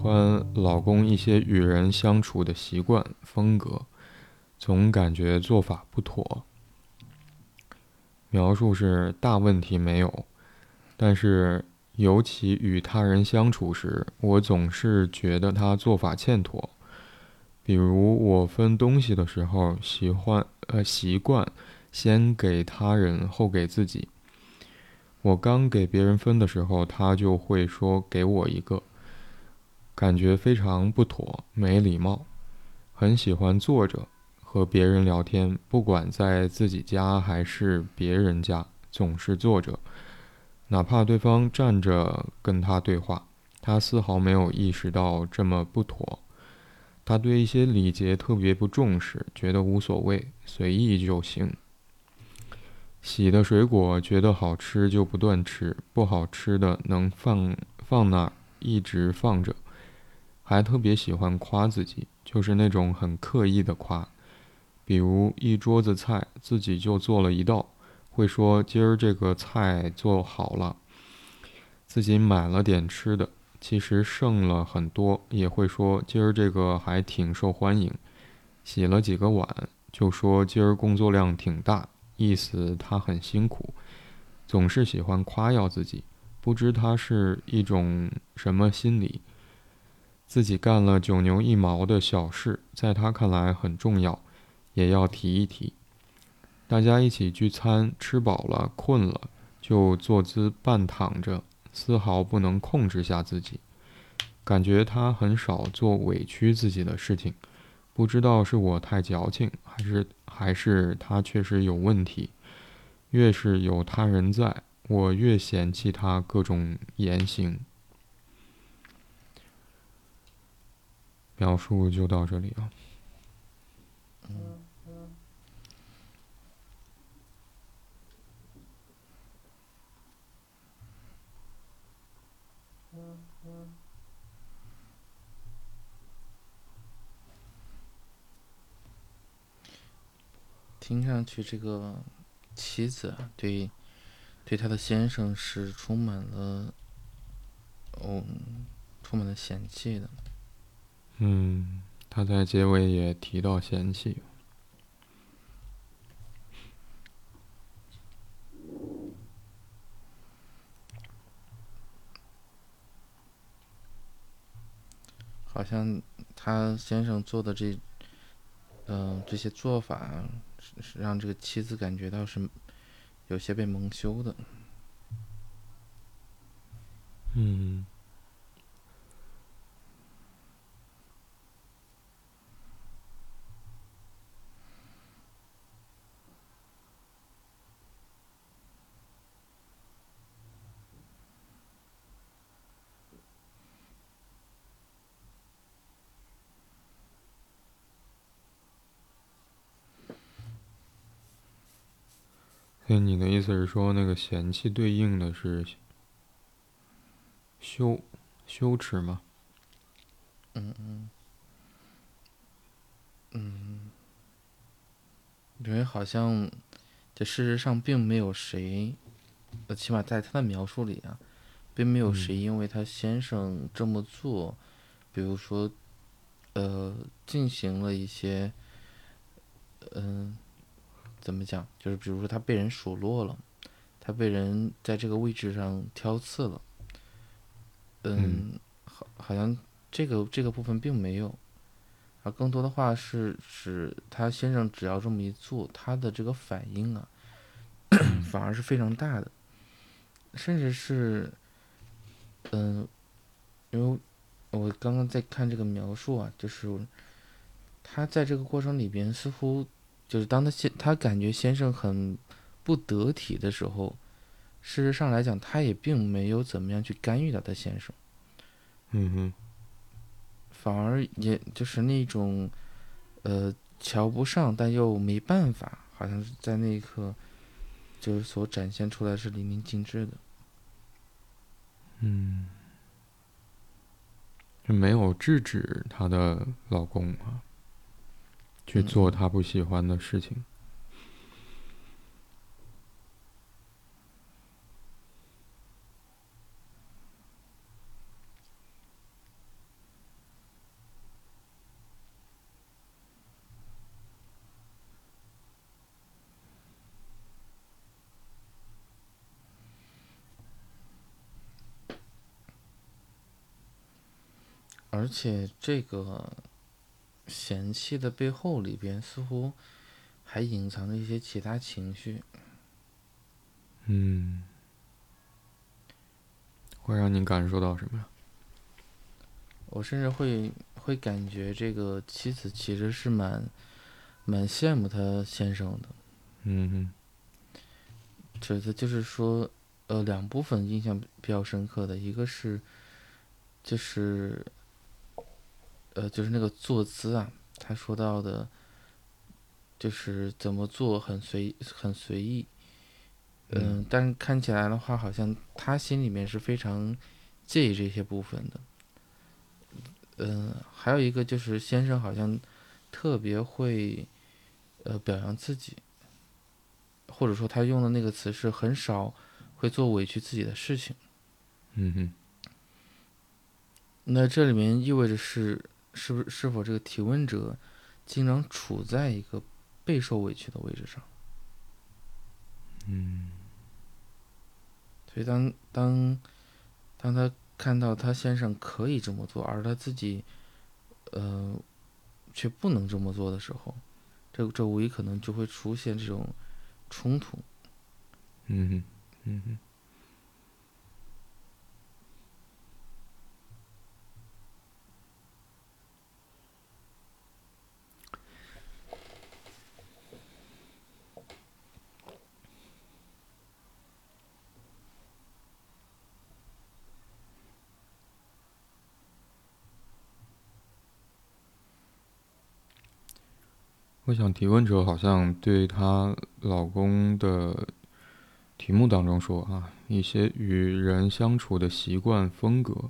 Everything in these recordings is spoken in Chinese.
欢老公一些与人相处的习惯风格，总感觉做法不妥。描述是大问题没有，但是尤其与他人相处时，我总是觉得他做法欠妥。比如我分东西的时候，喜欢呃习惯先给他人后给自己。我刚给别人分的时候，他就会说给我一个，感觉非常不妥，没礼貌。很喜欢坐着和别人聊天，不管在自己家还是别人家，总是坐着，哪怕对方站着跟他对话，他丝毫没有意识到这么不妥。他对一些礼节特别不重视，觉得无所谓，随意就行。洗的水果觉得好吃就不断吃，不好吃的能放放那儿一直放着，还特别喜欢夸自己，就是那种很刻意的夸，比如一桌子菜自己就做了一道，会说今儿这个菜做好了，自己买了点吃的，其实剩了很多，也会说今儿这个还挺受欢迎，洗了几个碗就说今儿工作量挺大。意思他很辛苦，总是喜欢夸耀自己，不知他是一种什么心理。自己干了九牛一毛的小事，在他看来很重要，也要提一提。大家一起聚餐，吃饱了困了，就坐姿半躺着，丝毫不能控制下自己。感觉他很少做委屈自己的事情。不知道是我太矫情，还是还是他确实有问题。越是有他人在，我越嫌弃他各种言行。描述就到这里了。听上去，这个妻子对对她的先生是充满了，哦，充满了嫌弃的。嗯，他在结尾也提到嫌弃，好像他先生做的这，嗯，这些做法。是让这个妻子感觉到是有些被蒙羞的。嗯。所以你的意思是说，那个嫌弃对应的是羞羞耻吗？嗯嗯嗯，因为好像这事实上并没有谁，呃，起码在他的描述里啊，并没有谁因为他先生这么做，比如说，呃，进行了一些，嗯。怎么讲？就是比如说，他被人数落了，他被人在这个位置上挑刺了。嗯，好，好像这个这个部分并没有，而更多的话是指他先生只要这么一做，他的这个反应啊，反而是非常大的，甚至是，嗯，因为我刚刚在看这个描述啊，就是他在这个过程里边似乎。就是当他先他感觉先生很不得体的时候，事实上来讲，他也并没有怎么样去干预到他先生。嗯哼。反而也就是那种，呃，瞧不上但又没办法，好像是在那一刻，就是所展现出来是淋漓尽致的。嗯。就没有制止她的老公啊。去做他不喜欢的事情。而且这个嫌弃的背后里边，似乎还隐藏着一些其他情绪。嗯，会让你感受到什么？我甚至会会感觉这个妻子其实是蛮蛮羡慕他先生的。嗯哼。觉得就是说，呃，两部分印象比较深刻的一个是，就是，呃，就是那个坐姿啊，他说到的，就是怎么做很随很随意，嗯，但是看起来的话，好像他心里面是非常介意这些部分的，嗯，还有一个就是先生好像特别会，呃，表扬自己。或者说，他用的那个词是很少会做委屈自己的事情。嗯哼。那这里面意味着是是不是是否这个提问者经常处在一个备受委屈的位置上？嗯。所以当当当他看到他先生可以这么做，而他自己呃却不能这么做的时候，这这无疑可能就会出现这种。冲突。嗯哼，嗯我想提问者好像对她老公的题目当中说啊，一些与人相处的习惯风格，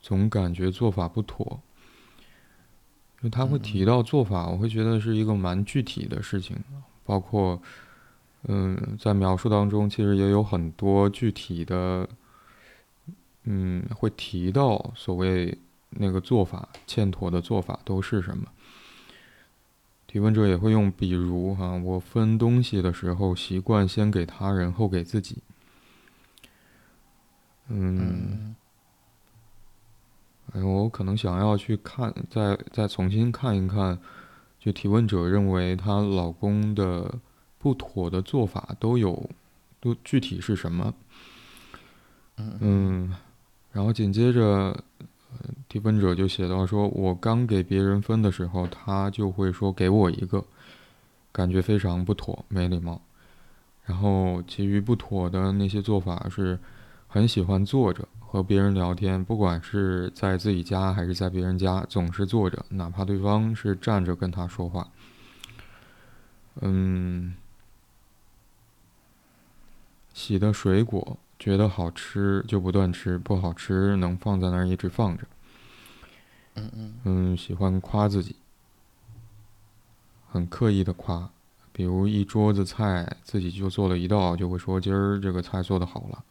总感觉做法不妥。就他会提到做法，我会觉得是一个蛮具体的事情，包括嗯，在描述当中其实也有很多具体的，嗯，会提到所谓那个做法欠妥的做法都是什么。提问者也会用，比如哈，我分东西的时候习惯先给他人后给自己。嗯，哎，我可能想要去看，再再重新看一看，就提问者认为她老公的不妥的做法都有，都具体是什么？嗯，然后紧接着。提问者就写到说：“我刚给别人分的时候，他就会说给我一个，感觉非常不妥，没礼貌。然后其余不妥的那些做法是，很喜欢坐着和别人聊天，不管是在自己家还是在别人家，总是坐着，哪怕对方是站着跟他说话。嗯，洗的水果觉得好吃就不断吃，不好吃能放在那儿一直放着。”嗯嗯，喜欢夸自己，很刻意的夸，比如一桌子菜自己就做了一道，就会说今儿这个菜做的好了。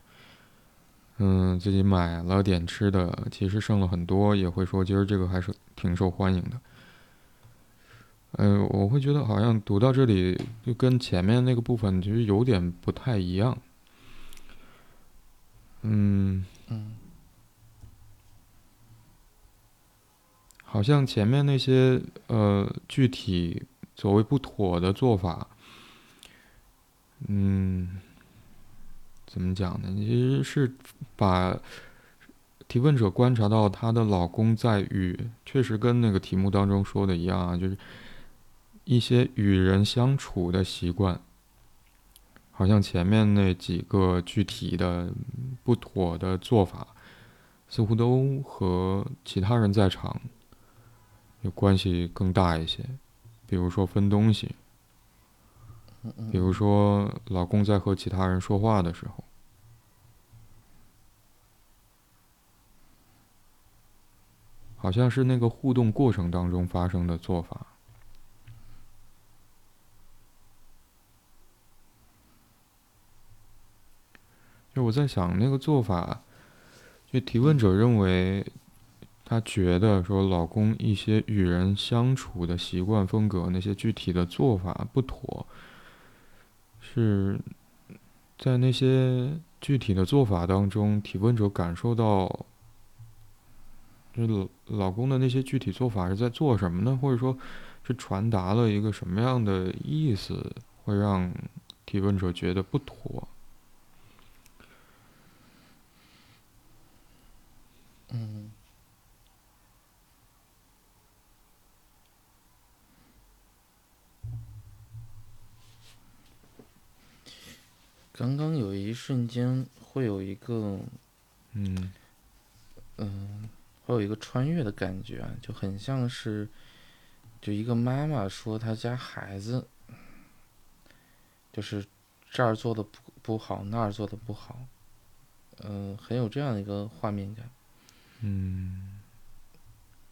嗯，自己买了点吃的，其实剩了很多，也会说今儿这个还是挺受欢迎的。嗯，我会觉得好像读到这里就跟前面那个部分其实有点不太一样。嗯嗯。好像前面那些呃具体所谓不妥的做法，嗯，怎么讲呢？其实是把提问者观察到她的老公在与确实跟那个题目当中说的一样啊，就是一些与人相处的习惯，好像前面那几个具体的不妥的做法，似乎都和其他人在场。有关系更大一些，比如说分东西，比如说老公在和其他人说话的时候，好像是那个互动过程当中发生的做法。就我在想，那个做法，就提问者认为。他觉得说，老公一些与人相处的习惯风格，那些具体的做法不妥，是在那些具体的做法当中，提问者感受到就是老公的那些具体做法是在做什么呢？或者说，是传达了一个什么样的意思，会让提问者觉得不妥？嗯。刚刚有一瞬间会有一个，嗯，嗯，会有一个穿越的感觉啊，就很像是，就一个妈妈说她家孩子，就是这儿做的不不好，那儿做的不好，嗯，很有这样的一个画面感。嗯，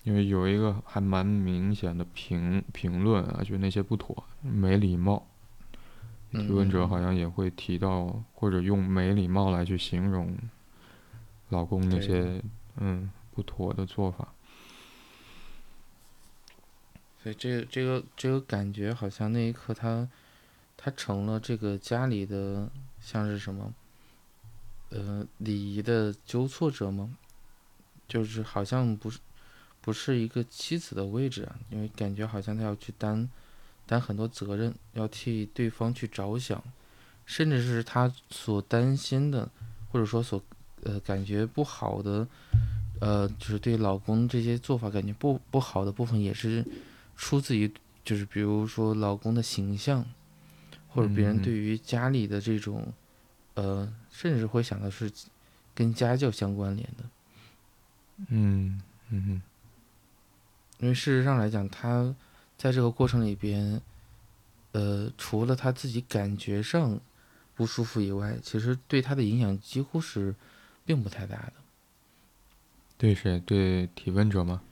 因为有一个还蛮明显的评评论啊，就那些不妥、没礼貌。提问者好像也会提到，或者用没礼貌来去形容老公那些嗯不妥的做法。所以这个这个这个感觉好像那一刻他他成了这个家里的像是什么呃礼仪的纠错者吗？就是好像不是不是一个妻子的位置啊，因为感觉好像他要去担。担很多责任，要替对方去着想，甚至是他所担心的，或者说所呃感觉不好的，呃，就是对老公这些做法感觉不不好的部分，也是出自于就是比如说老公的形象，或者别人对于家里的这种，呃，甚至会想到是跟家教相关联的。嗯嗯因为事实上来讲，他。在这个过程里边，呃，除了他自己感觉上不舒服以外，其实对他的影响几乎是并不太大的。对谁？对提问者吗？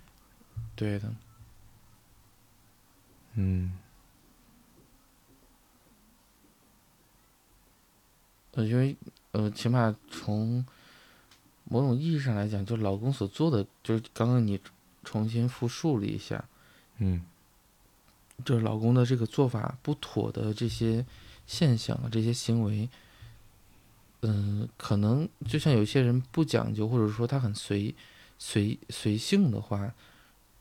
对的。嗯。呃，因为呃，起码从某种意义上来讲，就老公所做的，就是刚刚你重新复述了一下。嗯。就是老公的这个做法不妥的这些现象啊，这些行为，嗯，可能就像有些人不讲究，或者说他很随随随性的话，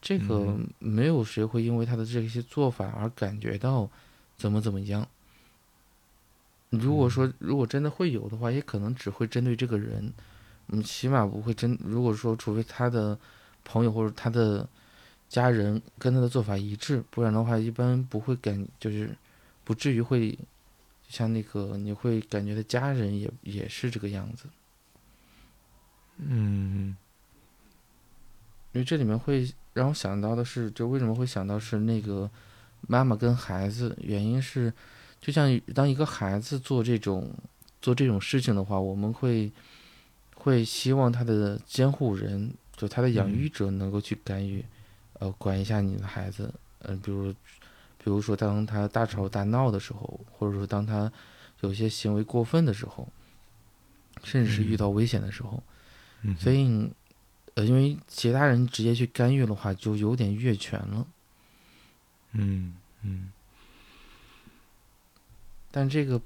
这个没有谁会因为他的这些做法而感觉到怎么怎么样。如果说如果真的会有的话，也可能只会针对这个人，嗯，起码不会真。如果说除非他的朋友或者他的。家人跟他的做法一致，不然的话，一般不会感，就是不至于会像那个，你会感觉他家人也也是这个样子。嗯，因为这里面会让我想到的是，就为什么会想到是那个妈妈跟孩子，原因是，就像当一个孩子做这种做这种事情的话，我们会会希望他的监护人，就他的养育者能够去干预。呃，管一下你的孩子，嗯，比如，比如说当他大吵大闹的时候，或者说当他有些行为过分的时候，甚至是遇到危险的时候，所以，呃，因为其他人直接去干预的话，就有点越权了。嗯嗯。但这个，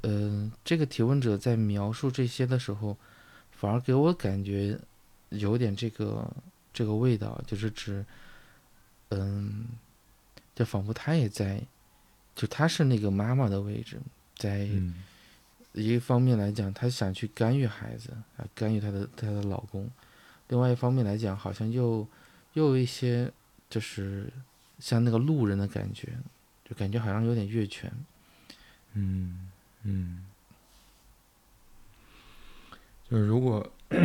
呃，这个提问者在描述这些的时候，反而给我感觉有点这个这个味道，就是指。嗯，就仿佛他也在，就他是那个妈妈的位置，在一方面来讲，他想去干预孩子啊，干预他的他的老公；另外一方面来讲，好像又又有一些就是像那个路人的感觉，就感觉好像有点越权。嗯嗯，就是如果就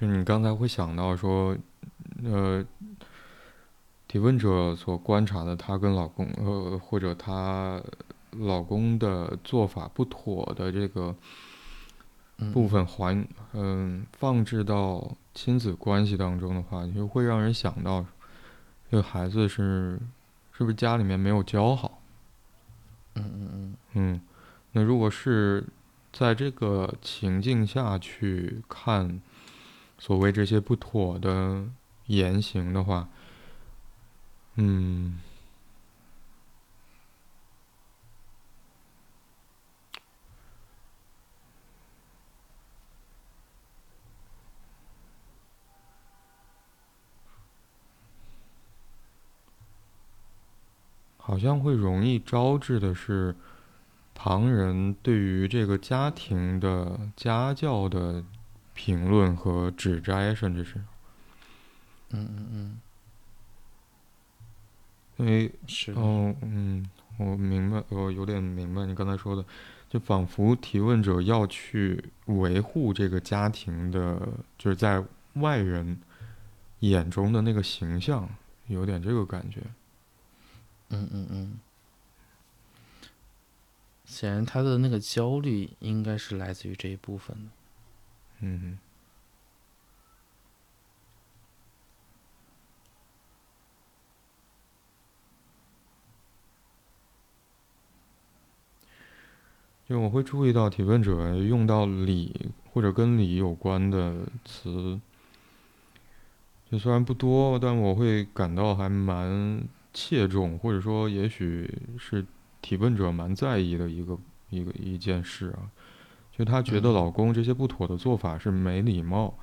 是你刚才会想到说，呃。提问者所观察的，她跟老公，呃，或者她老公的做法不妥的这个部分，还嗯放置到亲子关系当中的话，就会让人想到，这个孩子是是不是家里面没有教好？嗯嗯嗯。嗯，那如果是在这个情境下去看所谓这些不妥的言行的话嗯好像会容易招致的是旁人对于这个家庭的家教的评论和指摘，甚至是，嗯嗯嗯，因为是，哦，嗯，我明白，我有点明白你刚才说的，就仿佛提问者要去维护这个家庭的，就是在外人眼中的那个形象，有点这个感觉。嗯嗯嗯。显然，他的那个焦虑应该是来自于这一部分的。嗯。就我会注意到提问者用到理或者跟理有关的词，就虽然不多，但我会感到还蛮切中，或者说也许是提问者蛮在意的一个一个一件事啊。就她觉得老公这些不妥的做法是没礼貌，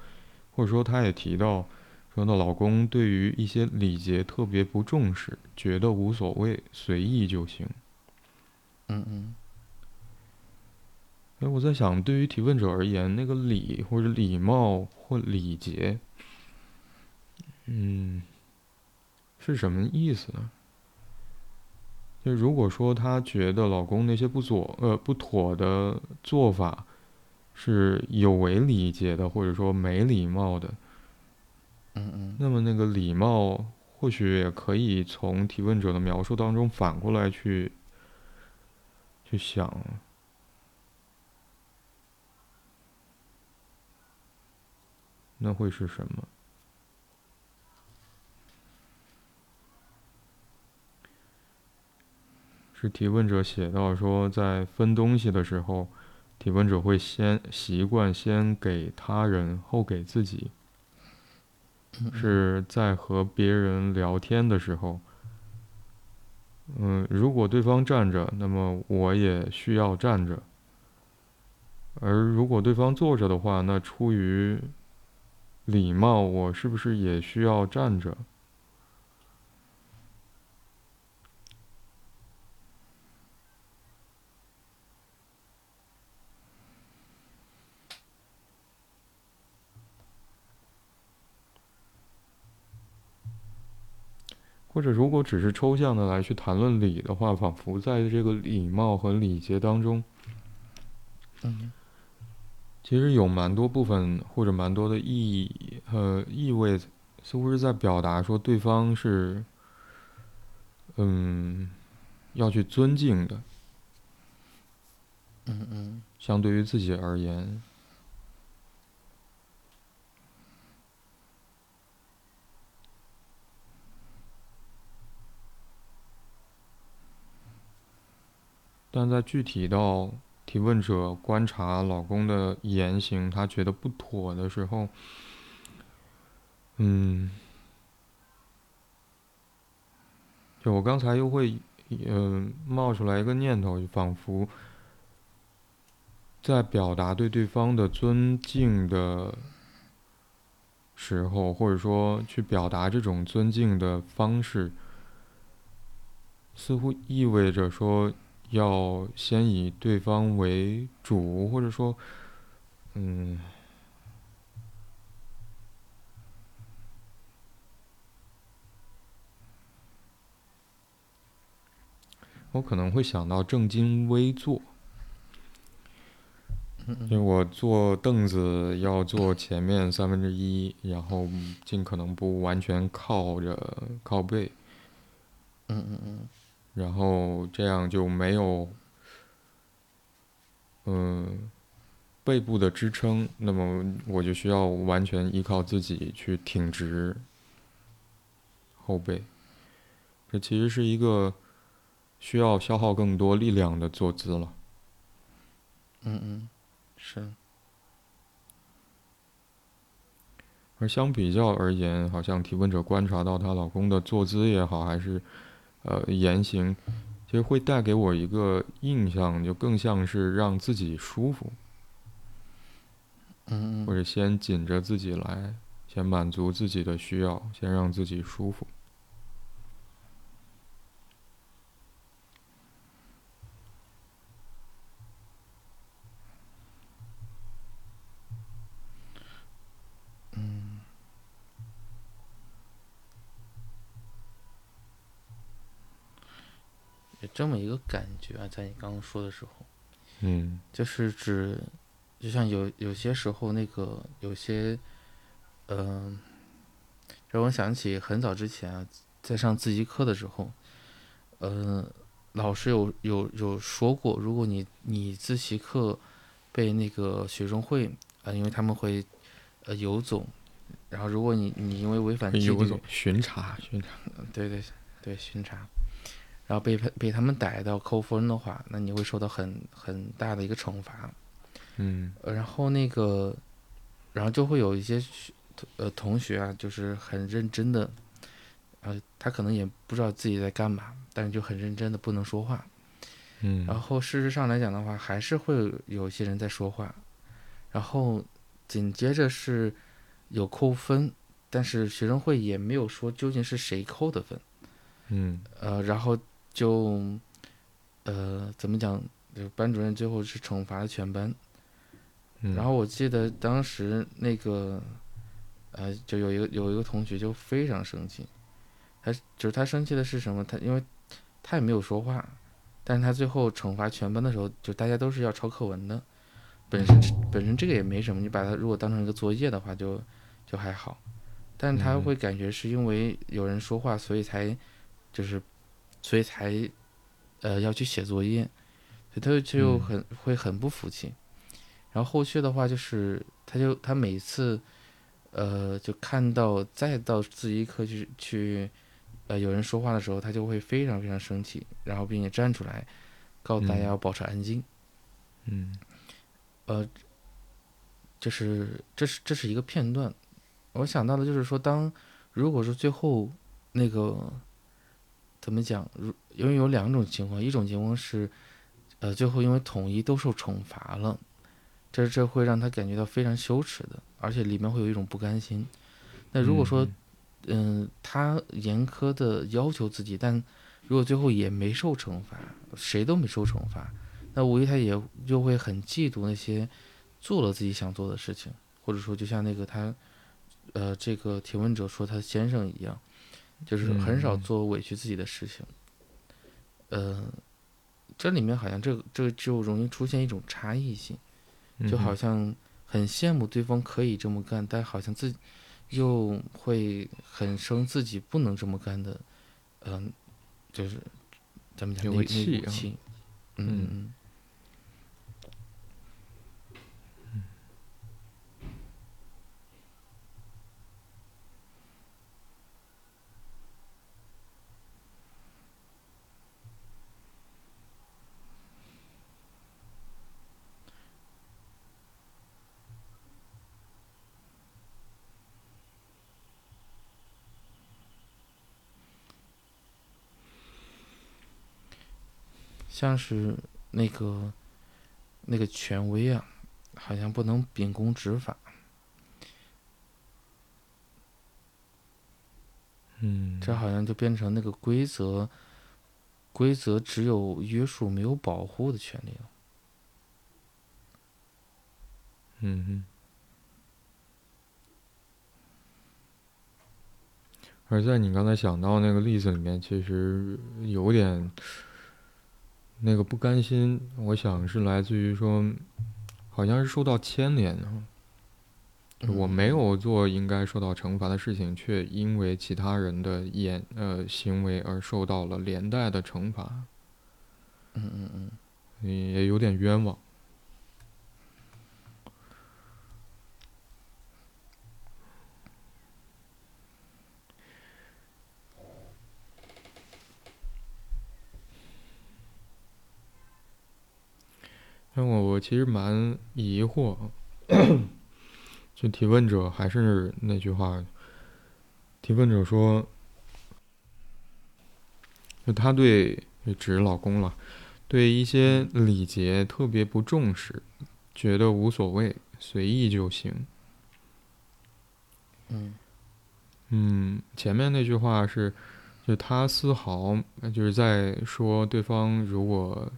或者说她也提到说那老公对于一些礼节特别不重视，觉得无所谓，随意就行。嗯嗯。哎，我在想，对于提问者而言，那个礼或者礼貌或礼节，嗯，是什么意思呢？就如果说她觉得老公那些不妥呃不妥的做法是有违礼节的，或者说没礼貌的，嗯嗯，那么那个礼貌或许也可以从提问者的描述当中反过来去去想。那会是什么？是提问者写到说，在分东西的时候，提问者会先习惯先给他人，后给自己。是在和别人聊天的时候，嗯，如果对方站着，那么我也需要站着；而如果对方坐着的话，那出于礼貌，我是不是也需要站着？或者，如果只是抽象的来去谈论礼的话，仿佛在这个礼貌和礼节当中，嗯。其实有蛮多部分或者蛮多的意义和意味，似乎是在表达说对方是，嗯，要去尊敬的。嗯嗯。相对于自己而言，但在具体到。提问者观察老公的言行，他觉得不妥的时候，嗯，就我刚才又会，嗯，冒出来一个念头，仿佛在表达对对方的尊敬的时候，或者说去表达这种尊敬的方式，似乎意味着说。要先以对方为主，或者说，嗯，我可能会想到正襟危坐，因为我坐凳子要坐前面三分之一，然后尽可能不完全靠着靠背。嗯嗯嗯。然后这样就没有，嗯，背部的支撑，那么我就需要完全依靠自己去挺直后背。这其实是一个需要消耗更多力量的坐姿了。嗯嗯，是。而相比较而言，好像提问者观察到她老公的坐姿也好，还是。呃，言行其实会带给我一个印象，就更像是让自己舒服，嗯，或者先紧着自己来，先满足自己的需要，先让自己舒服。这么一个感觉啊，在你刚刚说的时候，嗯。就是指，就像有有些时候那个有些，嗯、让我想起很早之前啊，在上自习课的时候，呃，老师有有有说过，如果你你自习课被那个学生会啊、呃因为他们会呃游走，然后如果你你因为违反纪律巡查巡查，对对对，巡查，然后被被他们逮到扣分的话，那你会受到很很大的一个惩罚。嗯呃然后那个，然后就会有一些学呃同学啊，就是很认真的，呃，他可能也不知道自己在干嘛，但是就很认真的不能说话。嗯，然后事实上来讲的话，还是会有一些人在说话，然后紧接着是有扣分，但是学生会也没有说究竟是谁扣的分。嗯呃，然后就，呃，怎么讲？就班主任最后是惩罚了全班。嗯，然后我记得当时那个，呃，就有一个有一个同学就非常生气，他就是他生气的是什么？他因为他也没有说话，但是他最后惩罚全班的时候，就大家都是要抄课文的，本身本身这个也没什么，你把它如果当成一个作业的话就就还好，但他嗯会感觉是因为有人说话，所以才就是所以才呃要去写作业，所以他就就嗯很、会很不服气。然后后续的话就是，他就他每次，呃，就看到再到自习课去去，呃，有人说话的时候，他就会非常非常生气，然后并且站出来，告诉大家嗯要保持安静。嗯呃，就是这是这是一个片段，我想到的就是说，当如果说最后那个怎么讲，如因为有两种情况，一种情况是，呃，最后因为统一都受惩罚了，这这会让他感觉到非常羞耻的，而且里面会有一种不甘心。那如果说，嗯、他严苛的要求自己，但如果最后也没受惩罚，谁都没受惩罚，那无疑他也就会很嫉妒那些做了自己想做的事情，或者说就像那个他，呃，这个提问者说他先生一样，就是很少嗯。嗯做委屈自己的事情。呃，这里面好像这个这个就容易出现一种差异性，就好像很羡慕对方可以这么干，但好像自己又会很生自己不能这么干的，嗯、就是咱们讲有那气，嗯嗯嗯像是那个那个权威啊，好像不能秉公执法。嗯，这好像就变成那个规则，规则只有约束没有保护的权利了。嗯哼。而在你刚才想到那个例子里面，其实有点那个不甘心，我想是来自于说，好像是受到牵连啊。我没有做应该受到惩罚的事情，却因为其他人的言呃行为而受到了连带的惩罚，嗯嗯嗯，也有点冤枉。但我我其实蛮疑惑，就提问者还是那句话，提问者说，就他对就指老公了，对一些礼节特别不重视，觉得无所谓，随意就行。嗯嗯，前面那句话是，就他丝毫呃就是在说对方如果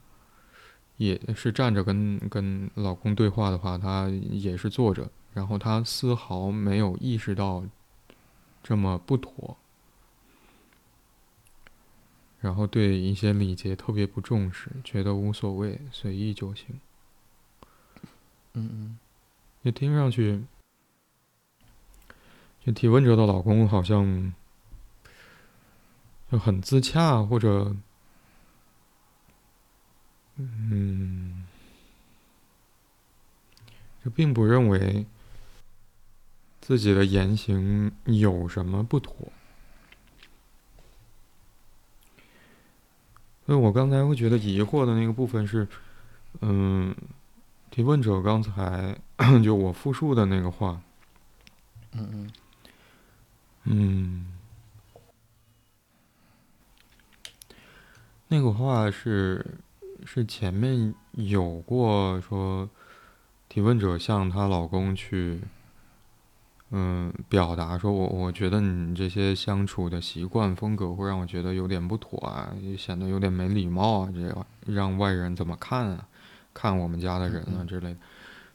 也是站着跟跟老公对话的话，她也是坐着，然后她丝毫没有意识到这么不妥。然后对一些礼节特别不重视，觉得无所谓，随意就行。嗯嗯，也听上去，就提问者的老公好像就很自洽，或者，嗯，就并不认为自己的言行有什么不妥。所以我刚才会觉得疑惑的那个部分是，嗯，提问者刚才 就我复述的那个话，嗯嗯。嗯，那个话是是前面有过说，提问者向她老公去。嗯，表达说，我我觉得你这些相处的习惯风格会让我觉得有点不妥啊，也显得有点没礼貌啊，这样让外人怎么看啊？看我们家的人啊之类的，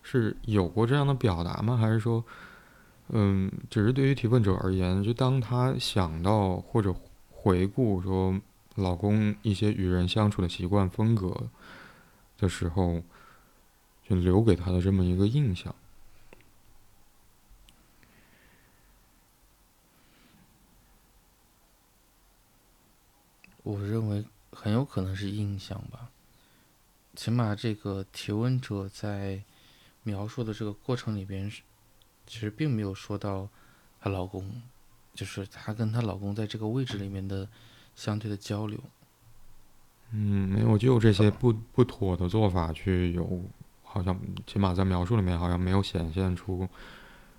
是有过这样的表达吗？还是说，嗯，只是对于提问者而言，就当他想到或者回顾说老公一些与人相处的习惯风格的时候，就留给他的这么一个印象。我认为很有可能是印象吧，起码这个提问者在描述的这个过程里边是，其实并没有说到她老公，就是她跟她老公在这个位置里面的相对的交流。嗯，没有，就这些不不妥的做法去有，好像起码在描述里面好像没有显现出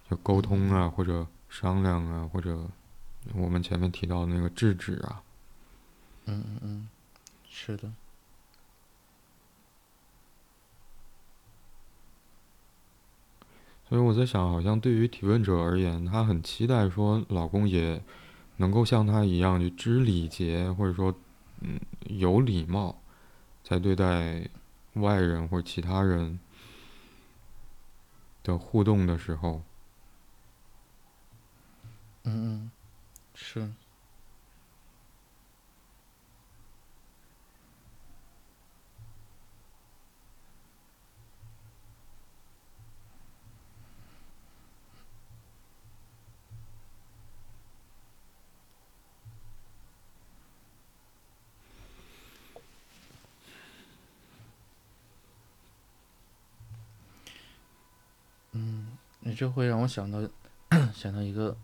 就沟通啊，或者商量啊，或者我们前面提到的那个制止啊。嗯嗯嗯，是的。所以我在想，好像对于提问者而言，他很期待说老公也能够像他一样，去知礼节，或者说，嗯，有礼貌，在对待外人或其他人的互动的时候。嗯嗯，是。这会让我想到，想到一个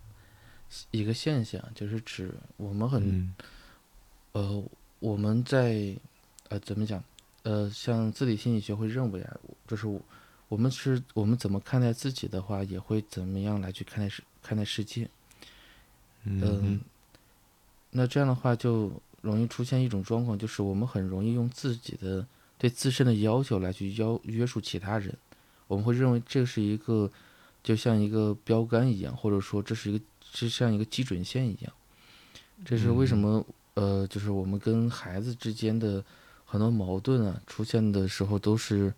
一个现象，就是指我们很，呃，我们在呃怎么讲，呃，像自体心理学会认为啊，就是我们是我们怎么看待自己的话，也会怎么样来去看待世看待世界。嗯，那这样的话就容易出现一种状况，就是我们很容易用自己的对自身的要求来去要约束其他人，我们会认为这是一个。就像一个标杆一样，或者说这是一个，就像一个基准线一样。这是为什么？呃，就是我们跟孩子之间的很多矛盾啊，出现的时候都是，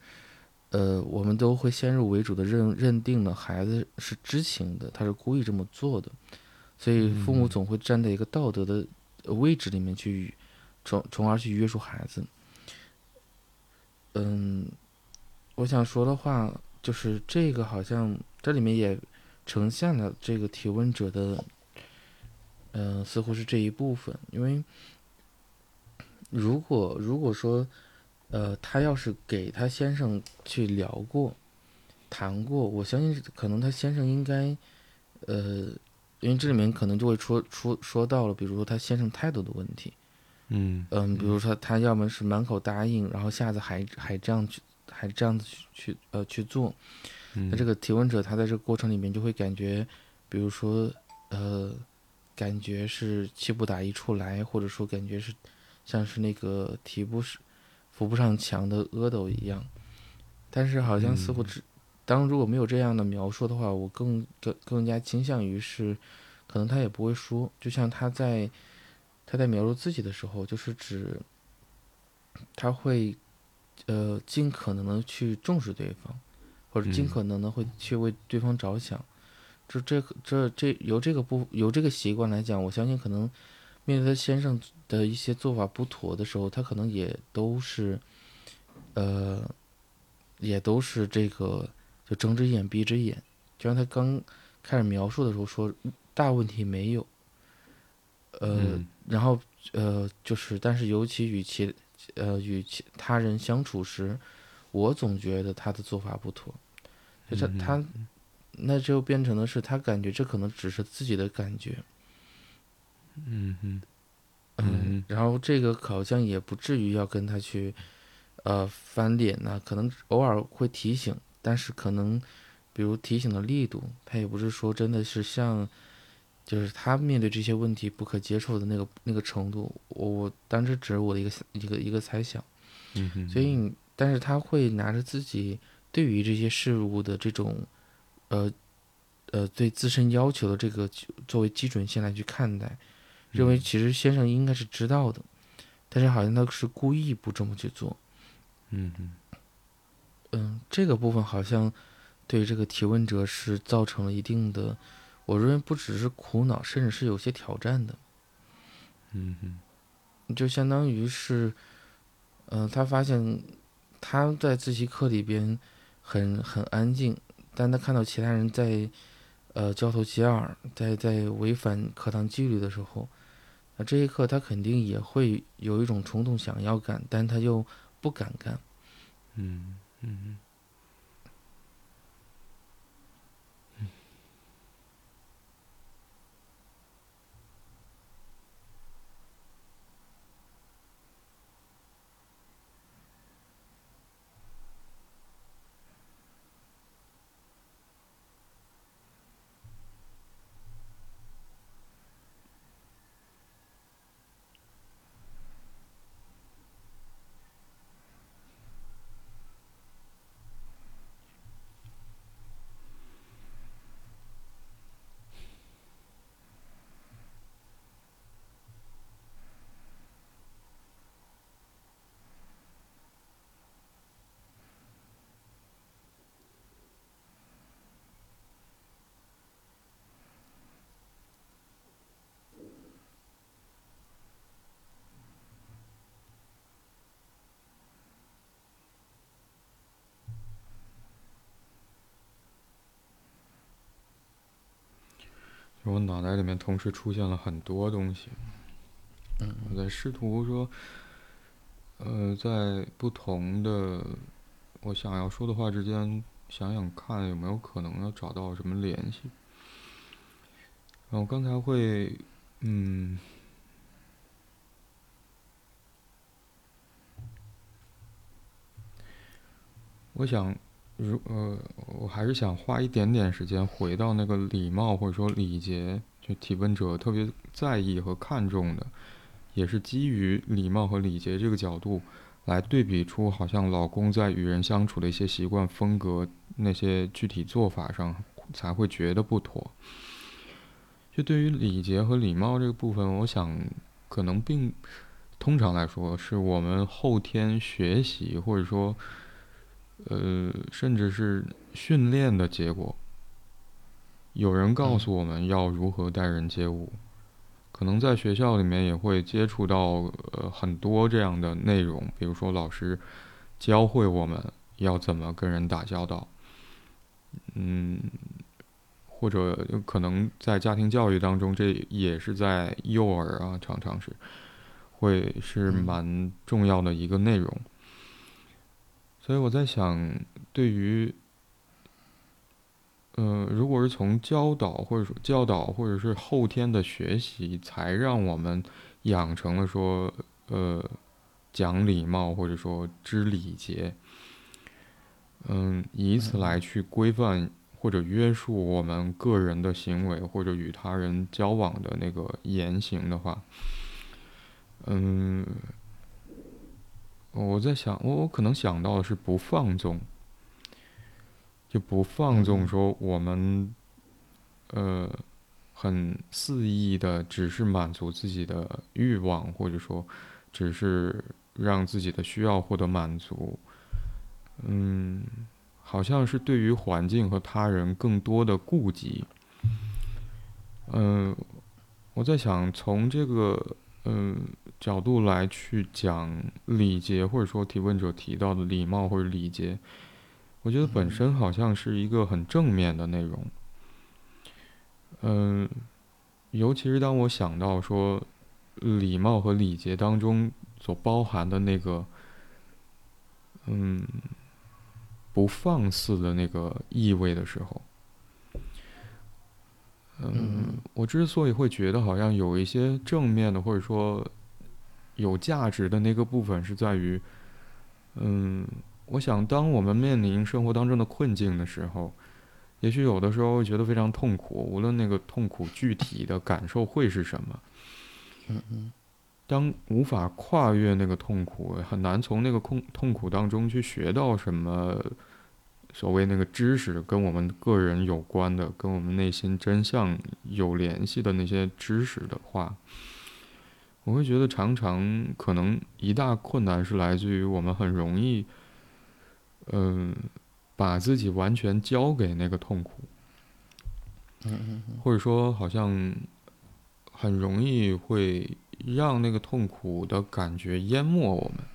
呃，我们都会先入为主的认认定了孩子是知情的，他是故意这么做的，所以父母总会站在一个道德的位置里面去，从从而去约束孩子。嗯，我想说的话就是这个好像。这里面也呈现了这个提问者的，嗯，似乎是这一部分。因为如果如果说，呃，他要是给他先生去聊过、谈过，我相信可能他先生应该，呃，因为这里面可能就会说说说到了，比如说他先生态度的问题，嗯嗯，比如说他要么是满口答应，然后下次还还这样去，还这样子去去呃去做。那这个提问者他在这个过程里面就会感觉，比如说，呃，感觉是气不打一处来，或者说感觉是像是那个提不是扶不上墙的阿斗一样。但是好像似乎只当如果没有这样的描述的话，我更更更加倾向于是，可能他也不会说。就像他在他在描述自己的时候，就是指他会呃尽可能的去重视对方。或者尽可能的会去为对方着想，这这这这由这个不由这个习惯来讲，我相信可能面对他先生的一些做法不妥的时候，他可能也都是，呃，也都是这个就睁只眼闭只眼。就像他刚开始描述的时候说，大问题没有，呃，然后呃，就是但是尤其与其呃与其他人相处时，我总觉得他的做法不妥。就他他，那就变成的是他感觉这可能只是自己的感觉。嗯嗯，嗯，然后这个好像也不至于要跟他去，呃，翻脸呢，可能偶尔会提醒，但是可能，比如提醒的力度，他也不是说真的是像，就是他面对这些问题不可接受的那个那个程度。我当时只是我的一个一个一个猜想，嗯所以，但是他会拿着自己对于这些事物的这种，呃，呃，对自身要求的这个作为基准线来去看待。认为其实先生应该是知道的，但是好像他是故意不这么去做。嗯嗯嗯，这个部分好像对这个提问者是造成了一定的，我认为不只是苦恼，甚至是有些挑战的。嗯嗯，就相当于是，嗯，他发现他在自习课里边很很安静，但他看到其他人在呃交头接耳，在在违反课堂纪律的时候。那这一刻，他肯定也会有一种冲动想要干，但他又不敢干。嗯嗯嗯。我脑袋里面同时出现了很多东西，嗯我在试图说，呃，在不同的我想要说的话之间，想想看有没有可能要找到什么联系。然后刚才会，嗯，我想。如呃，我还是想花一点点时间回到那个礼貌或者说礼节，就提问者特别在意和看重的，也是基于礼貌和礼节这个角度来对比出，好像老公在与人相处的一些习惯风格，那些具体做法上才会觉得不妥。就对于礼节和礼貌这个部分，我想可能并通常来说是我们后天学习或者说。呃，甚至是训练的结果。有人告诉我们要如何待人接物，可能在学校里面也会接触到呃很多这样的内容，比如说老师教会我们要怎么跟人打交道，嗯，或者可能在家庭教育当中，这也是在幼儿啊，常常是会是蛮重要的一个内容。所以我在想，对于，呃，如果是从教导或者说教导或者是后天的学习，才让我们养成了说，呃，讲礼貌或者说知礼节，嗯，以此来去规范或者约束我们个人的行为或者与他人交往的那个言行的话，嗯。我在想，我我可能想到的是不放纵，就不放纵说我们，呃，很肆意的只是满足自己的欲望，或者说只是让自己的需要获得满足。嗯，好像是对于环境和他人更多的顾及。嗯，我在想从这个。嗯角度来去讲礼节，或者说提问者提到的礼貌或者礼节，我觉得本身好像是一个很正面的内容。嗯，尤其是当我想到说礼貌和礼节当中所包含的那个，嗯，不放肆的那个意味的时候，嗯，我之所以会觉得好像有一些正面的或者说有价值的那个部分，是在于，嗯，我想当我们面临生活当中的困境的时候。也许有的时候会觉得非常痛苦，无论那个痛苦具体的感受会是什么。嗯嗯。当无法跨越那个痛苦，很难从那个痛痛苦当中去学到什么所谓那个知识，跟我们个人有关的，跟我们内心真相有联系的那些知识的话，我会觉得常常可能一大困难是来自于我们很容易，嗯。把自己完全交给那个痛苦，或者说好像很容易会让那个痛苦的感觉淹没我们。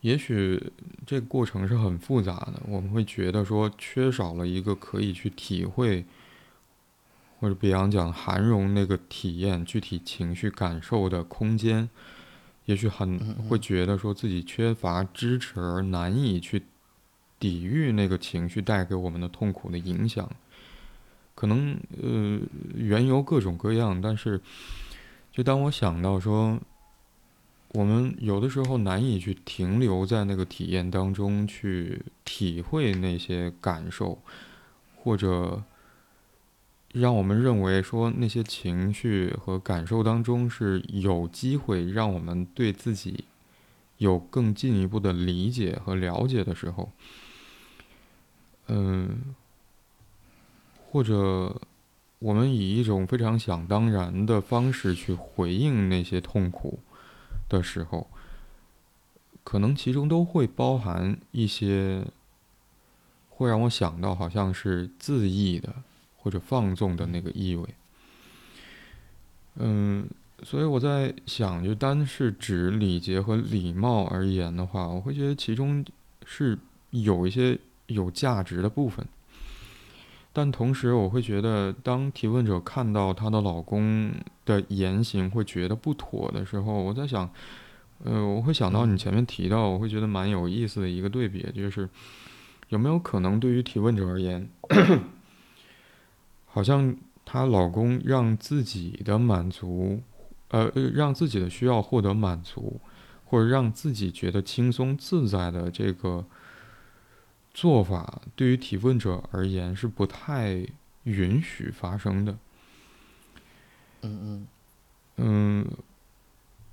也许这个过程是很复杂的，我们会觉得说缺少了一个可以去体会，或者比方讲涵容那个体验、具体情绪感受的空间。也许很会觉得说自己缺乏支持而难以去抵御那个情绪带给我们的痛苦的影响，可能呃缘由各种各样，但是就当我想到说，我们有的时候难以去停留在那个体验当中去体会那些感受，或者。让我们认为说那些情绪和感受当中是有机会让我们对自己有更进一步的理解和了解的时候，嗯，或者我们以一种非常想当然的方式去回应那些痛苦的时候，可能其中都会包含一些会让我想到好像是自意的。或者放纵的那个意味，嗯，所以我在想，就单是指礼节和礼貌而言的话，我会觉得其中是有一些有价值的部分，但同时我会觉得，当提问者看到她的老公的言行会觉得不妥的时候，我在想，呃，我会想到你前面提到，我会觉得蛮有意思的一个对比，就是有没有可能对于提问者而言。好像她老公让自己的满足，呃，让自己的需要获得满足，或者让自己觉得轻松自在的这个做法，对于提问者而言是不太允许发生的。嗯嗯嗯，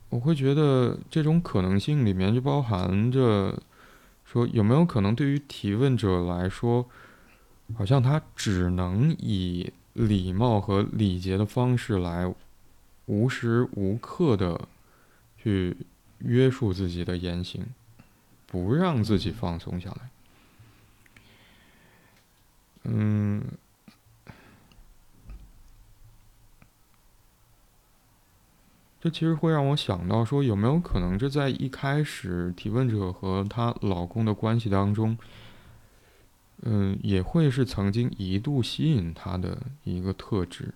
我会觉得这种可能性里面就包含着说，有没有可能对于提问者来说？好像他只能以礼貌和礼节的方式来无时无刻的去约束自己的言行，不让自己放松下来。嗯，这其实会让我想到说，有没有可能这在一开始提问者和她老公的关系当中？嗯，也会是曾经一度吸引她的一个特质。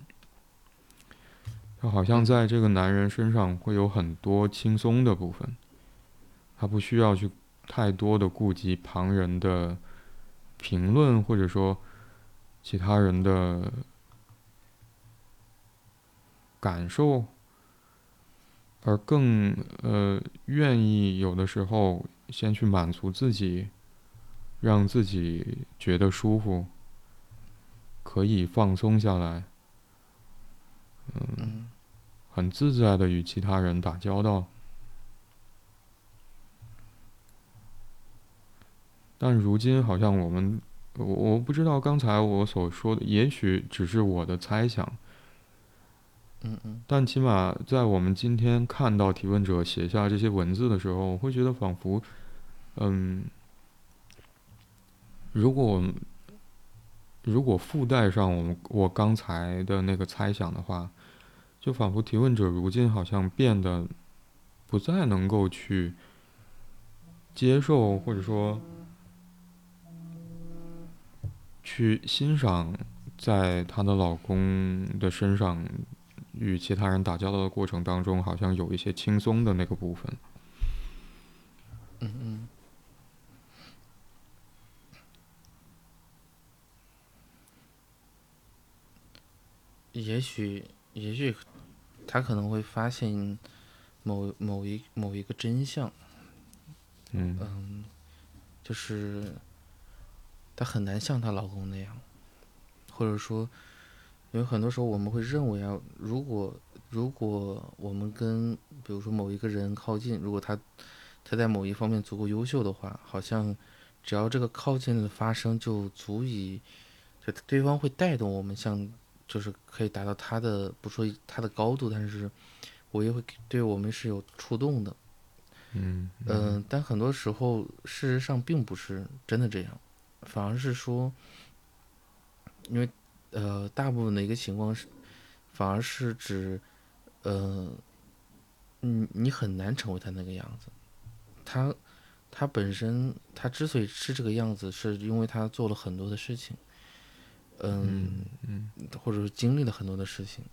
她好像在这个男人身上会有很多轻松的部分，她不需要去太多的顾及旁人的评论，或者说其他人的感受，而更呃愿意有的时候先去满足自己。让自己觉得舒服，可以放松下来，嗯，很自在的与其他人打交道。但如今好像我们，我我不知道刚才我所说的，也许只是我的猜想。嗯嗯。但起码在我们今天看到提问者写下这些文字的时候，我会觉得仿佛，嗯。如果如果附带上我们我刚才的那个猜想的话，就仿佛提问者如今好像变得不再能够去接受，或者说去欣赏，在她的老公的身上与其他人打交道的过程当中，好像有一些轻松的那个部分。嗯嗯。也许，也许，他可能会发现某某一某一个真相。嗯。嗯，就是她很难像她老公那样，或者说，因为很多时候我们会认为啊，如果如果我们跟比如说某一个人靠近，如果他他在某一方面足够优秀的话，好像只要这个靠近的发生，就足以就对方会带动我们向。就是可以达到他的，不说他的高度，但是我也会对我们是有触动的。嗯嗯，但很多时候事实上并不是真的这样，反而是说，因为呃，大部分的一个情况是，反而是指，呃，你你很难成为他那个样子。他他本身他之所以是这个样子，是因为他做了很多的事情。嗯嗯，或者是经历了很多的事情，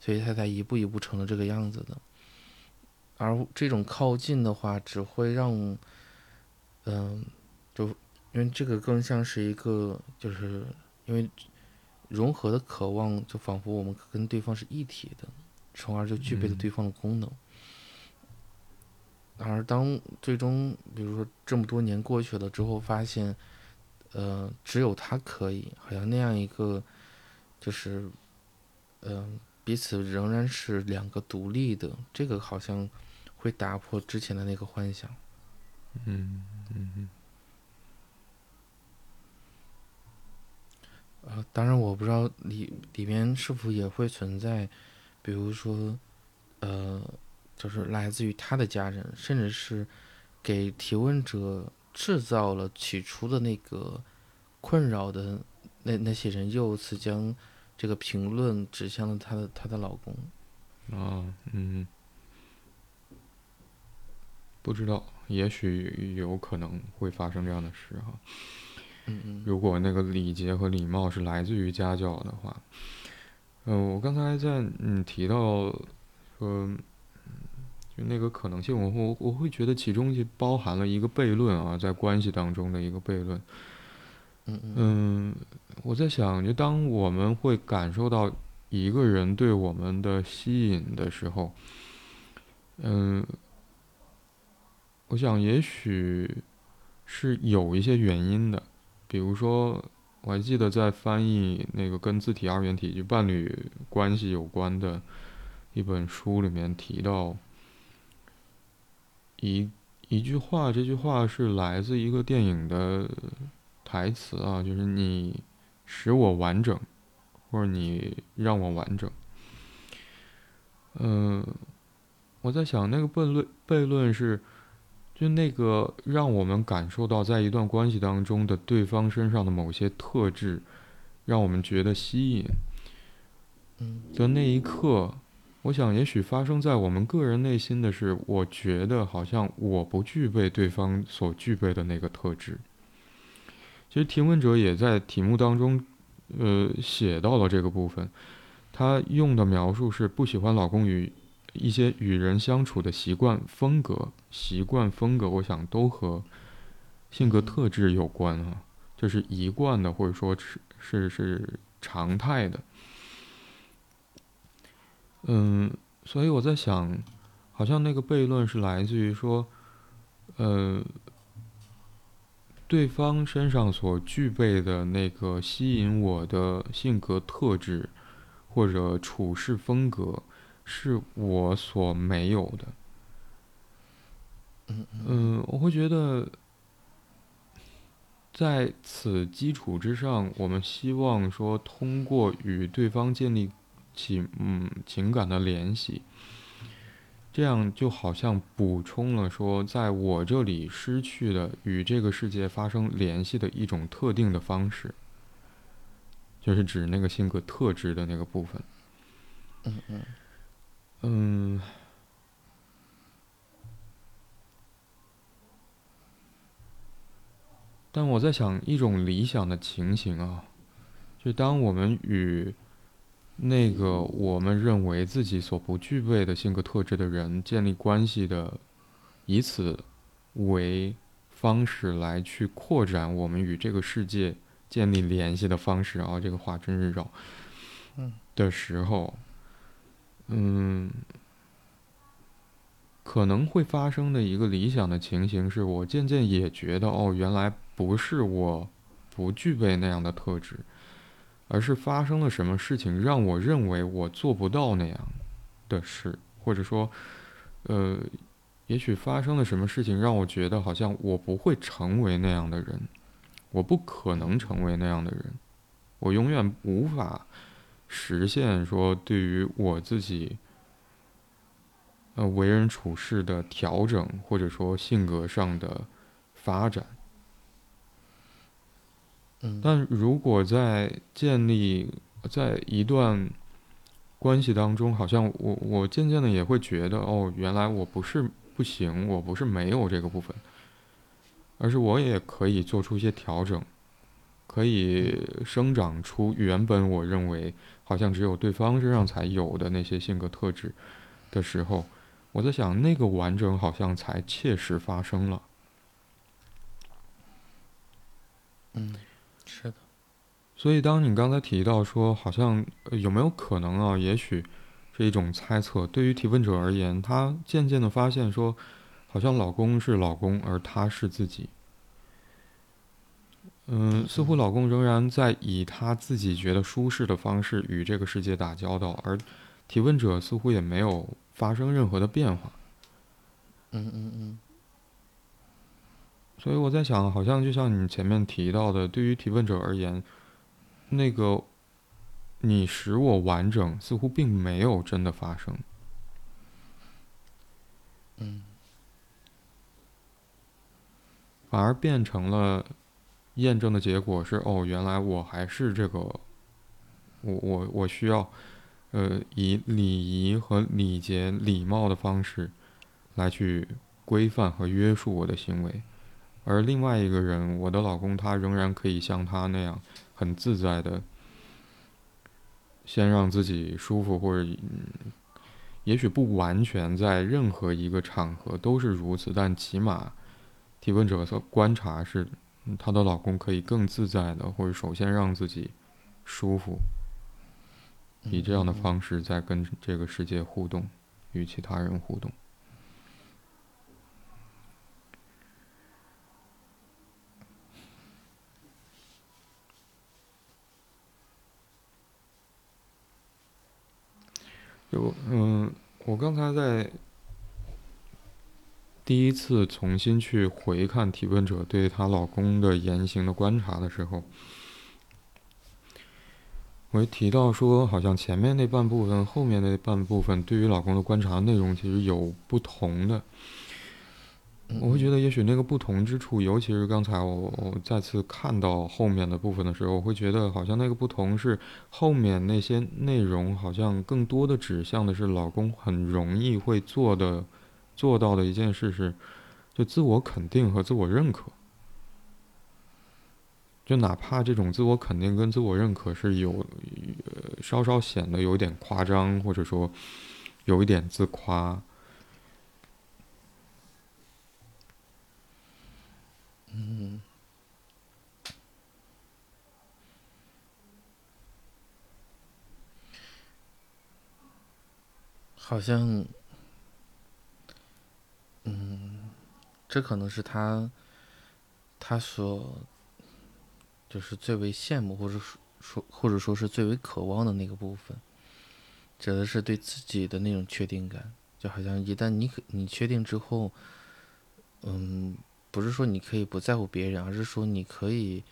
所以他才一步一步成了这个样子的。而这种靠近的话，只会让，嗯，就因为这个更像是一个，就是因为融合的渴望，就仿佛我们跟对方是一体的，从而就具备了对方的功能。而当最终，比如说这么多年过去了之后，发现。呃，只有他可以，好像那样一个，就是，嗯，彼此仍然是两个独立的，这个好像会打破之前的那个幻想。嗯嗯嗯。呃，当然我不知道里里面是否也会存在，比如说，呃，就是来自于他的家人，甚至是给提问者。制造了起初的那个困扰的那那些人，又一次将这个评论指向了她的她的老公。啊，嗯，不知道，也许有可能会发生这样的事哈。嗯嗯。如果那个礼节和礼貌是来自于家教的话，嗯，我刚才在嗯提到说。就那个可能性，我我我会觉得其中就包含了一个悖论啊，在关系当中的一个悖论。嗯嗯。我在想，就当我们会感受到一个人对我们的吸引的时候，嗯，我想也许是有一些原因的。比如说，我还记得在翻译那个跟字体二元体就伴侣关系有关的一本书里面提到。一一句话，这句话是来自一个电影的台词啊，就是你使我完整，或者你让我完整。嗯，我在想那个悖论，悖论是，就那个让我们感受到在一段关系当中的对方身上的某些特质，让我们觉得吸引，的那一刻。我想，也许发生在我们个人内心的是，我觉得好像我不具备对方所具备的那个特质。其实提问者也在题目当中，呃，写到了这个部分。他用的描述是不喜欢老公与一些与人相处的习惯风格，习惯风格，我想都和性格特质有关啊，就是一贯的，或者说是是是常态的。嗯，所以我在想，好像那个悖论是来自于说，呃，对方身上所具备的那个吸引我的性格特质或者处事风格，是我所没有的。嗯，我会觉得，在此基础之上，我们希望说通过与对方建立。起嗯情感的联系，这样就好像补充了说，在我这里失去的与这个世界发生联系的一种特定的方式，就是指那个性格特质的那个部分。嗯嗯。嗯，但我在想一种理想的情形啊，就当我们与那个我们认为自己所不具备的性格特质的人建立关系的，以此为方式来去扩展我们与这个世界建立联系的方式啊，这个话真是绕。嗯。的时候，嗯，可能会发生的一个理想的情形是，我渐渐也觉得，哦，原来不是我不具备那样的特质。而是发生了什么事情让我认为我做不到那样的事，或者说，呃，也许发生了什么事情让我觉得好像我不会成为那样的人，我不可能成为那样的人，我永远无法实现说对于我自己，呃，为人处事的调整，或者说性格上的发展。但如果在建立在一段关系当中，好像我我渐渐的也会觉得，哦，原来我不是不行，我不是没有这个部分，而是我也可以做出一些调整，可以生长出原本我认为好像只有对方身上才有的那些性格特质的时候，我在想，那个完整好像才切实发生了。嗯。是的，所以当你刚才提到说，好像有没有可能啊？也许是一种猜测。对于提问者而言，他渐渐的发现说，好像老公是老公，而他是自己。嗯，似乎老公仍然在以他自己觉得舒适的方式与这个世界打交道，而提问者似乎也没有发生任何的变化。嗯嗯嗯。所以我在想，好像就像你前面提到的，对于提问者而言，那个你使我完整，似乎并没有真的发生。嗯，反而变成了验证的结果是：哦，原来我还是这个，我我我需要，呃，以礼仪和礼节、礼貌的方式来去规范和约束我的行为。而另外一个人，我的老公，他仍然可以像他那样很自在的，先让自己舒服，或者，也许不完全在任何一个场合都是如此，但起码提问者所观察是，她的老公可以更自在的，或者首先让自己舒服，以这样的方式在跟这个世界互动，与其他人互动。有嗯，我刚才在第一次重新去回看提问者对她老公的言行的观察的时候，我提到说，好像前面那半部分、后面那半部分对于老公的观察内容其实有不同的。我会觉得，也许那个不同之处，尤其是刚才我我再次看到后面的部分的时候，我会觉得好像那个不同是后面那些内容，好像更多的指向的是老公很容易会做的做到的一件事是，就自我肯定和自我认可。就哪怕这种自我肯定跟自我认可是有稍稍显得有点夸张，或者说有一点自夸。嗯，好像，嗯，这可能是他，他所，就是最为羡慕，或者说说，或者说是最为渴望的那个部分，指的是对自己的那种确定感，就好像一旦你可你确定之后，嗯。不是说你可以不在乎别人，而是说你可以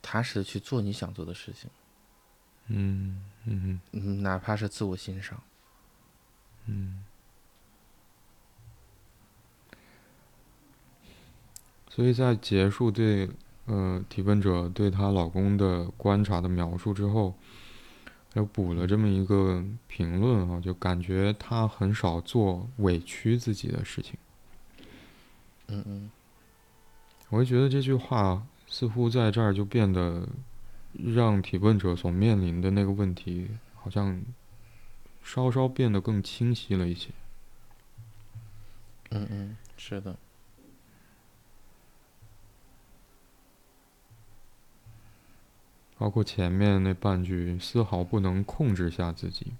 踏实的去做你想做的事情。嗯嗯嗯，哪怕是自我欣赏。嗯。所以在结束对呃提问者对她老公的观察的描述之后，又补了这么一个评论啊，就感觉她很少做委屈自己的事情。嗯嗯，我会觉得这句话似乎在这儿就变得让提问者所面临的那个问题，好像稍稍变得更清晰了一些。嗯嗯，是的。包括前面那半句，丝毫不能控制下自己。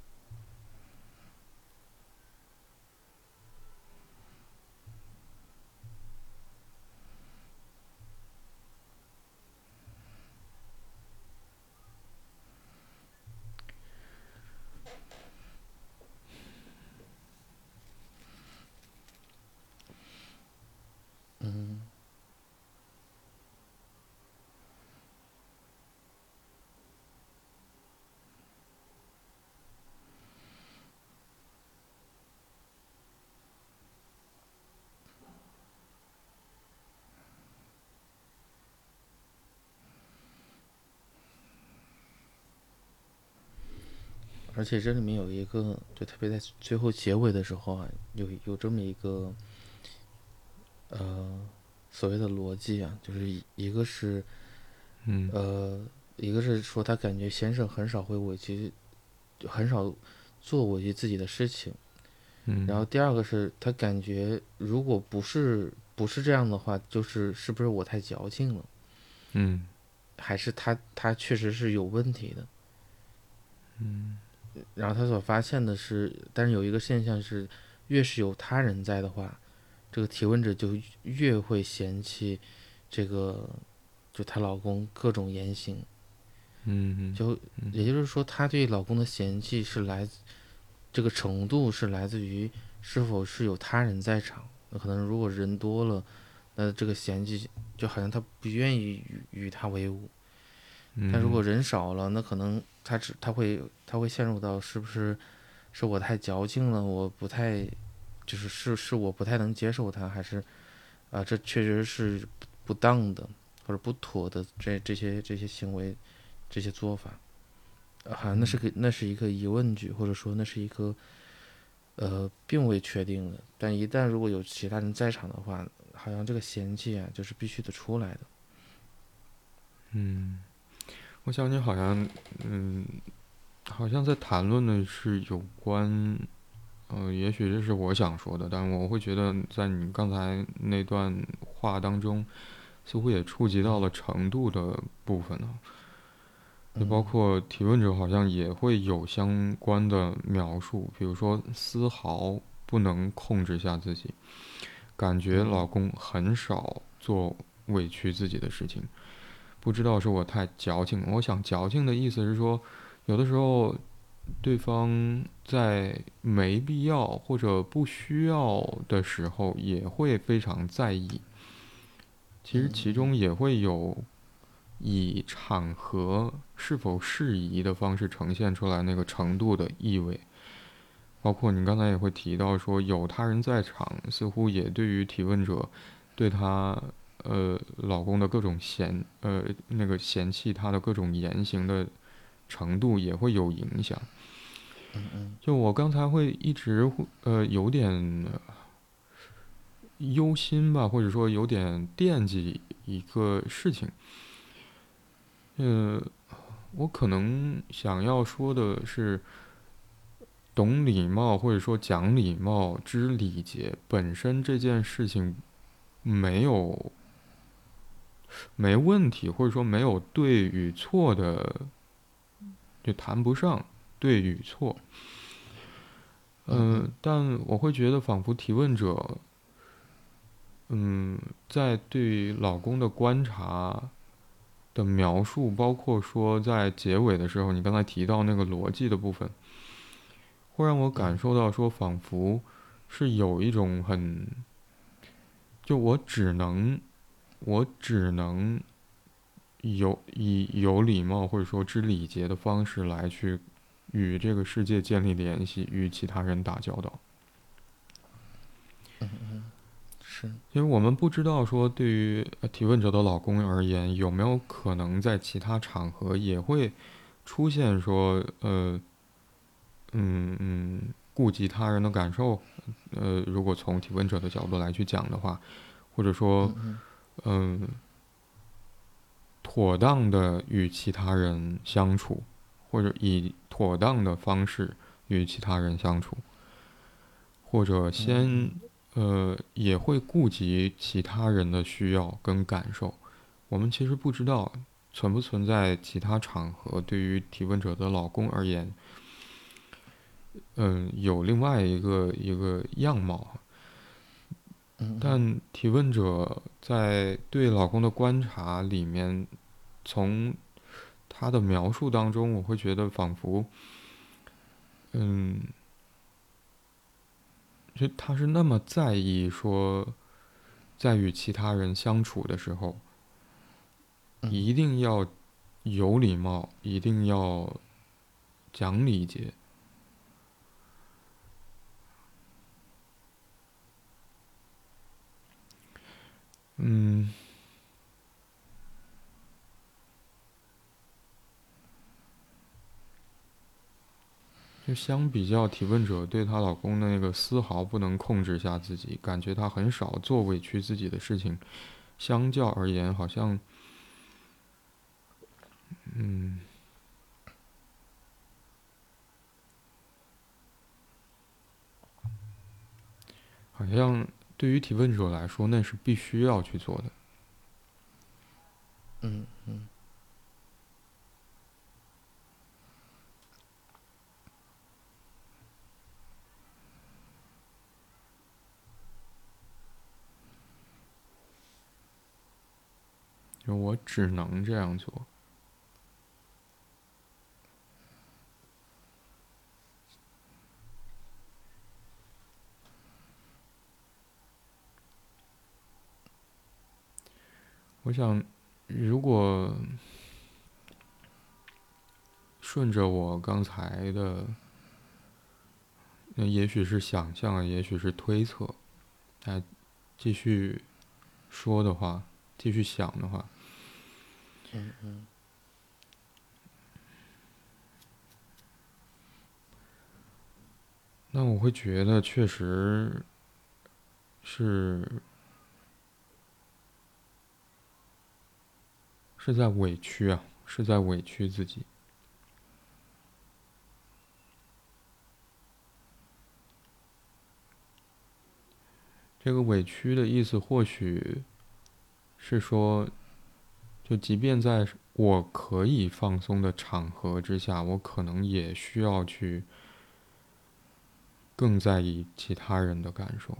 而且这里面有一个，就特别在最后结尾的时候啊，有有这么一个，呃，所谓的逻辑啊，就是一个是，嗯，呃，一个是说他感觉先生很少会委屈，很少做委屈自己的事情，嗯，然后第二个是他感觉如果不是不是这样的话，就是是不是我太矫情了，嗯，还是他他确实是有问题的，嗯。然后他所发现的是，但是有一个现象是，越是有他人在的话，这个提问者就越会嫌弃这个，就她老公各种言行。嗯，就也就是说，她对老公的嫌弃是来自这个程度是来自于是否是有他人在场。那可能如果人多了，那这个嫌弃就好像他不愿意与与他为伍。但如果人少了，那可能他只他会他会陷入到是不是是我太矫情了，我不太就是是是我不太能接受他，还是啊这确实是不当的或者不妥的这这些这些行为这些做法。啊那是个那是一个疑问句，或者说那是一个呃并未确定的，但一旦如果有其他人在场的话，好像这个嫌弃啊就是必须得出来的，嗯。我想你好像，嗯，好像在谈论的是有关，呃，也许这是我想说的，但我会觉得在你刚才那段话当中，似乎也触及到了程度的部分呢。就包括提问者好像也会有相关的描述，比如说丝毫不能控制下自己，感觉老公很少做委屈自己的事情。不知道是我太矫情。我想矫情的意思是说，有的时候，对方在没必要或者不需要的时候，也会非常在意。其实其中也会有以场合是否适宜的方式呈现出来那个程度的意味。包括你刚才也会提到说，有他人在场，似乎也对于提问者对他。呃，老公的各种嫌，呃，那个嫌弃他的各种言行的程度也会有影响。就我刚才会一直呃有点忧心吧，或者说有点惦记一个事情。呃，我可能想要说的是，懂礼貌或者说讲礼貌、知礼节本身这件事情没有。没问题，或者说没有对与错的，就谈不上对与错。嗯，但我会觉得，仿佛提问者，嗯，在对于老公的观察的描述，包括说在结尾的时候，你刚才提到那个逻辑的部分，会让我感受到说，仿佛是有一种很，就我只能。我只能有以有礼貌或者说知礼节的方式来去与这个世界建立联系，与其他人打交道。嗯，是。因为我们不知道说对于提问者的老公而言，有没有可能在其他场合也会出现说呃嗯嗯顾及他人的感受，呃，如果从提问者的角度来去讲的话，或者说妥当的与其他人相处，或者以妥当的方式与其他人相处，或者先呃也会顾及其他人的需要跟感受。我们其实不知道存不存在其他场合，对于提问者的老公而言，嗯，有另外一个一个样貌。但提问者在对老公的观察里面，从他的描述当中，我会觉得仿佛，嗯，就他是那么在意说，在与其他人相处的时候。一定要有礼貌，一定要讲礼节。嗯，就相比较提问者对她老公的那个丝毫不能控制下自己，感觉他很少做委屈自己的事情，相较而言，好像。嗯，好像对于提问者来说，那是必须要去做的。嗯嗯。就我只能这样做。我想，如果顺着我刚才的，那也许是想象，也许是推测，哎，继续说的话，继续想的话，嗯嗯，那我会觉得确实是。是在委屈啊，是在委屈自己。这个委屈的意思，或许是说，就即便在我可以放松的场合之下，我可能也需要去更在意其他人的感受，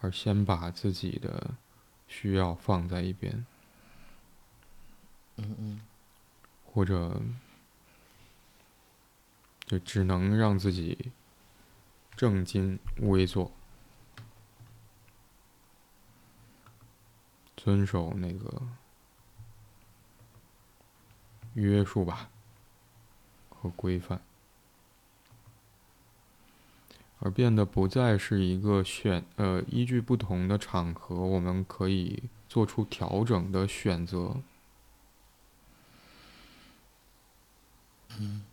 而先把自己的需要放在一边。嗯嗯，或者就只能让自己正襟危坐，遵守那个约束吧和规范，而变得不再是一个选呃依据不同的场合，我们可以做出调整的选择。嗯。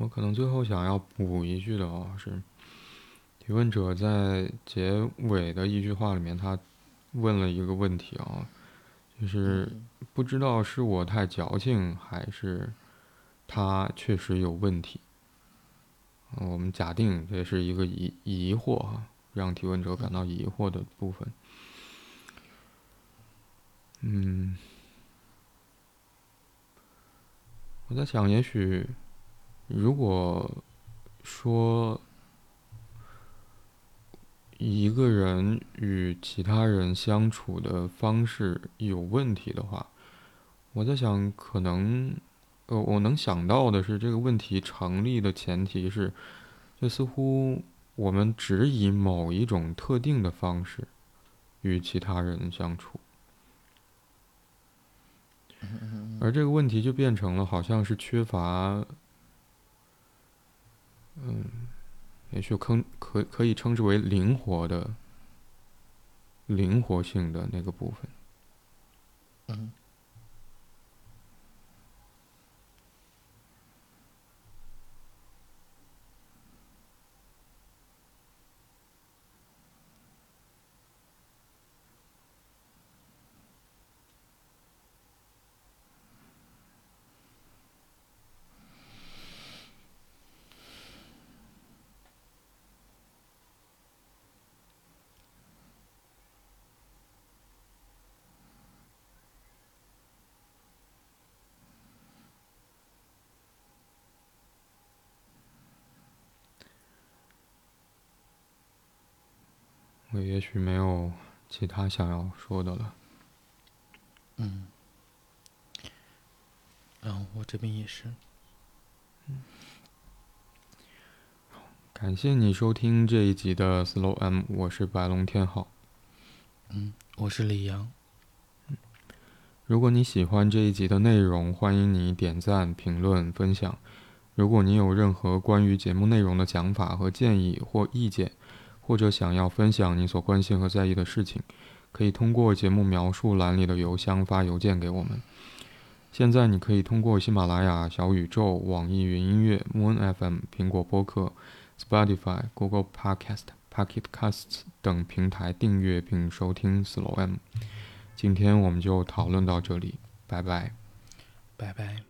我可能最后想要补一句的啊，是提问者在结尾的一句话里面，他问了一个问题啊，就是不知道是我太矫情，还是他确实有问题。我们假定这是一个疑疑惑哈，让提问者感到疑惑的部分。嗯，我在想，也许如果说一个人与其他人相处的方式有问题的话，我在想，可能呃，我能想到的是，这个问题成立的前提是，就似乎我们只以某一种特定的方式与其他人相处。而这个问题就变成了，好像是缺乏，嗯，也许可可可以称之为灵活的、灵活性的那个部分。嗯。我也许没有其他想要说的了。嗯，嗯，我这边也是。嗯，感谢你收听这一集的 Slow M，我是白龙天浩。嗯，我是李阳。嗯，如果你喜欢这一集的内容，欢迎你点赞、评论、分享。如果你有任何关于节目内容的想法和建议或意见，或者想要分享你所关心和在意的事情，可以通过节目描述栏里的邮箱发邮件给我们。现在你可以通过喜马拉雅、小宇宙、网易云音乐、Moon FM、苹果播客、Spotify、Google Podcast、Pocket Casts 等平台订阅并收听 Slow M。今天我们就讨论到这里，拜拜，拜拜。